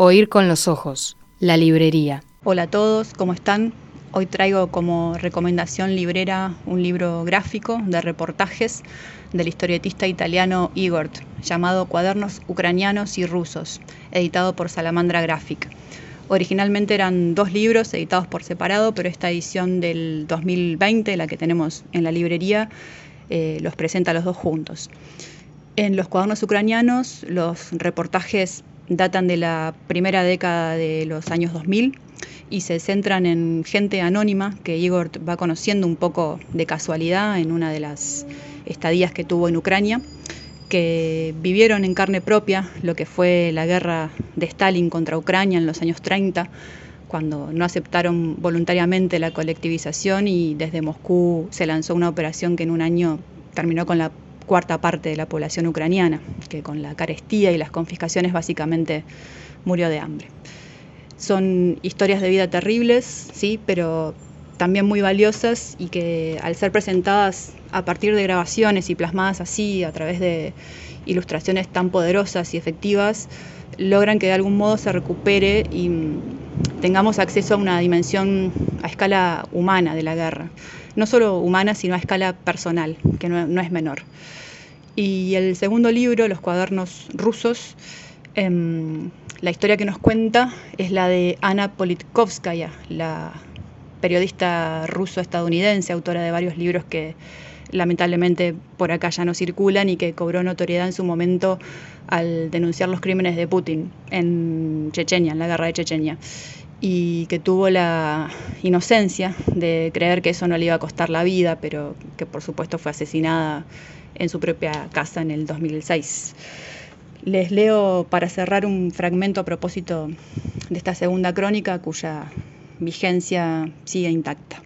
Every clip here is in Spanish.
Oír con los ojos, la librería. Hola a todos, ¿cómo están? Hoy traigo como recomendación librera un libro gráfico de reportajes del historietista italiano Igor, llamado Cuadernos Ucranianos y Rusos, editado por Salamandra Graphic. Originalmente eran dos libros editados por separado, pero esta edición del 2020, la que tenemos en la librería, eh, los presenta los dos juntos. En los cuadernos ucranianos, los reportajes datan de la primera década de los años 2000 y se centran en gente anónima que Igor va conociendo un poco de casualidad en una de las estadías que tuvo en Ucrania, que vivieron en carne propia lo que fue la guerra de Stalin contra Ucrania en los años 30, cuando no aceptaron voluntariamente la colectivización y desde Moscú se lanzó una operación que en un año terminó con la cuarta parte de la población ucraniana, que con la carestía y las confiscaciones básicamente murió de hambre. Son historias de vida terribles, sí, pero también muy valiosas y que al ser presentadas a partir de grabaciones y plasmadas así a través de ilustraciones tan poderosas y efectivas, logran que de algún modo se recupere y tengamos acceso a una dimensión a escala humana de la guerra. No solo humana, sino a escala personal, que no, es menor. Y el segundo libro, Los cuadernos rusos, em, la historia que nos cuenta es la de Ana Politkovskaya, la periodista ruso-estadounidense, autora de varios libros que lamentablemente por acá ya no circulan y que cobró notoriedad en su momento al denunciar los crímenes de Putin en Chechenia, en la guerra de Chechenia, y que tuvo la inocencia de creer que eso no le iba a costar la vida, pero que por supuesto fue asesinada en su propia casa en el 2006. Les leo para cerrar un fragmento a propósito de esta segunda crónica cuya vigencia sigue intacta.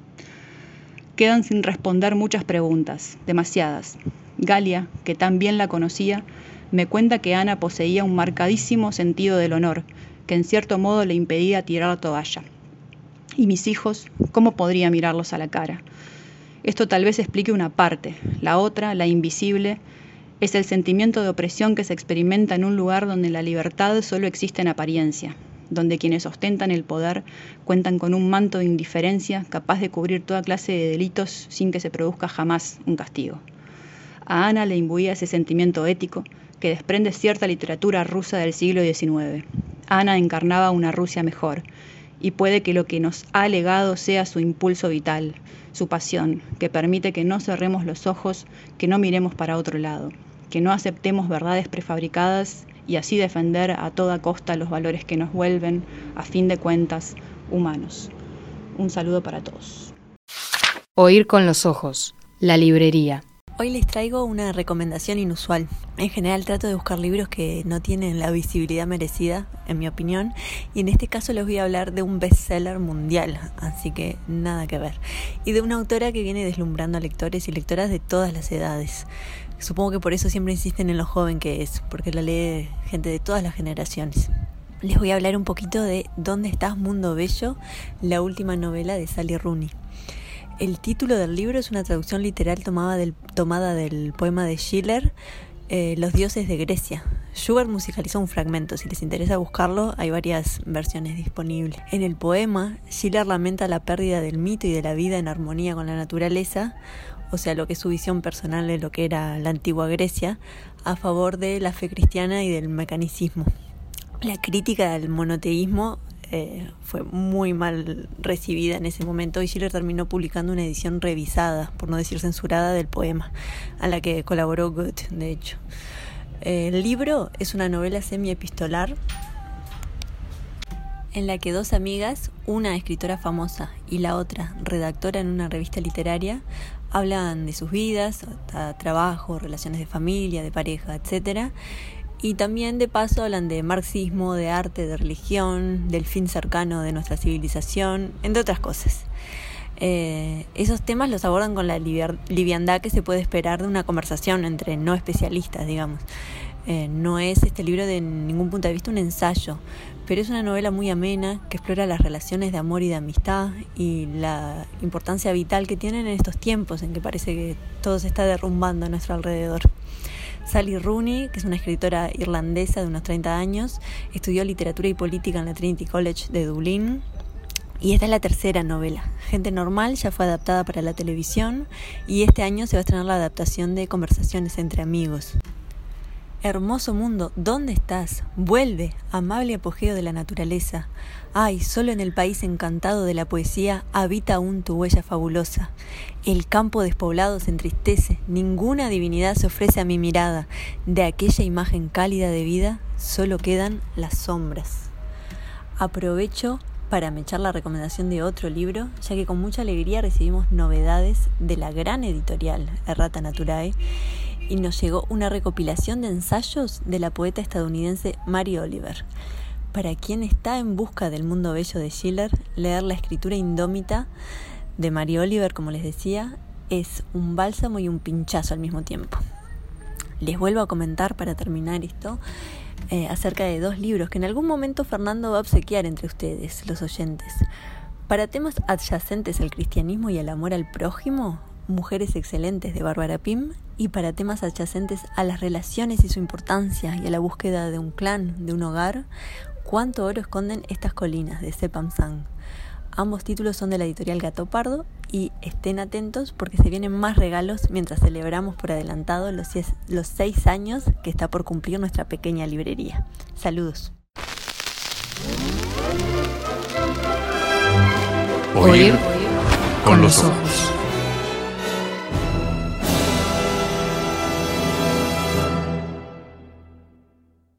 Quedan sin responder muchas preguntas, demasiadas. Galia, que tan bien la conocía, me cuenta que Ana poseía un marcadísimo sentido del honor, que en cierto modo le impedía tirar la toalla. Y mis hijos, ¿cómo podría mirarlos a la cara? Esto tal vez explique una parte, la otra, la invisible, es el sentimiento de opresión que se experimenta en un lugar donde la libertad solo existe en apariencia, donde quienes ostentan el poder cuentan con un manto de indiferencia capaz de cubrir toda clase de delitos sin que se produzca jamás un castigo. A Ana le imbuía ese sentimiento ético que desprende cierta literatura rusa del siglo XIX. Ana encarnaba una Rusia mejor, y puede que lo que nos ha legado sea su impulso vital, su pasión, que permite que no cerremos los ojos, que no miremos para otro lado, que no aceptemos verdades prefabricadas y así defender a toda costa los valores que nos vuelven, a fin de cuentas, humanos. Un saludo para todos. Oír con los ojos. La librería. Hoy les traigo una recomendación inusual. En general trato de buscar libros que no tienen la visibilidad merecida, en mi opinión, y en este caso les voy a hablar de un bestseller mundial, así que nada que ver, y de una autora que viene deslumbrando a lectores y lectoras de todas las edades. Supongo que por eso siempre insisten en lo joven que es, porque la lee gente de todas las generaciones. Les voy a hablar un poquito de ¿Dónde estás, Mundo Bello? La última novela de Sally Rooney. El título del libro es una traducción literal tomada del, tomada del poema de Schiller, eh, Los dioses de Grecia. Schubert musicalizó un fragmento, si les interesa buscarlo, hay varias versiones disponibles. En el poema, Schiller lamenta la pérdida del mito y de la vida en armonía con la naturaleza, o sea, lo que es su visión personal de lo que era la antigua Grecia, a favor de la fe cristiana y del mecanicismo. La crítica del monoteísmo eh, fue muy mal recibida en ese momento y Schiller terminó publicando una edición revisada, por no decir censurada, del poema, a la que colaboró Goethe, de hecho. El libro es una novela semi-epistolar en la que dos amigas, una escritora famosa y la otra redactora en una revista literaria, hablan de sus vidas, trabajo, relaciones de familia, de pareja, etc. Y también de paso hablan de marxismo, de arte, de religión, del fin cercano de nuestra civilización, entre otras cosas. Eh, esos temas los abordan con la liviandad que se puede esperar de una conversación entre no especialistas, digamos. Eh, no es este libro de ningún punto de vista un ensayo, pero es una novela muy amena que explora las relaciones de amor y de amistad y la importancia vital que tienen en estos tiempos en que parece que todo se está derrumbando a nuestro alrededor. Sally Rooney, que es una escritora irlandesa de unos 30 años, estudió literatura y política en la Trinity College de Dublín. Y esta es la tercera novela. Gente Normal ya fue adaptada para la televisión y este año se va a estrenar la adaptación de Conversaciones entre amigos. Hermoso mundo, ¿dónde estás? Vuelve, amable apogeo de la naturaleza. Ay, solo en el país encantado de la poesía habita aún tu huella fabulosa. El campo despoblado se entristece, ninguna divinidad se ofrece a mi mirada. De aquella imagen cálida de vida solo quedan las sombras. Aprovecho para echar la recomendación de otro libro, ya que con mucha alegría recibimos novedades de la gran editorial Errata Naturae y nos llegó una recopilación de ensayos de la poeta estadounidense Mary Oliver. Para quien está en busca del mundo bello de Schiller, leer la escritura indómita de Mary Oliver, como les decía, es un bálsamo y un pinchazo al mismo tiempo. Les vuelvo a comentar para terminar esto eh, acerca de dos libros que en algún momento Fernando va a obsequiar entre ustedes, los oyentes. Para temas adyacentes al cristianismo y al amor al prójimo, Mujeres Excelentes de Bárbara Pym y para temas adyacentes a las relaciones y su importancia y a la búsqueda de un clan, de un hogar, Cuánto oro esconden estas colinas de Sepam Sang. Ambos títulos son de la editorial Gato Pardo y estén atentos porque se vienen más regalos mientras celebramos por adelantado los, los seis años que está por cumplir nuestra pequeña librería. Saludos. Oír con los ojos.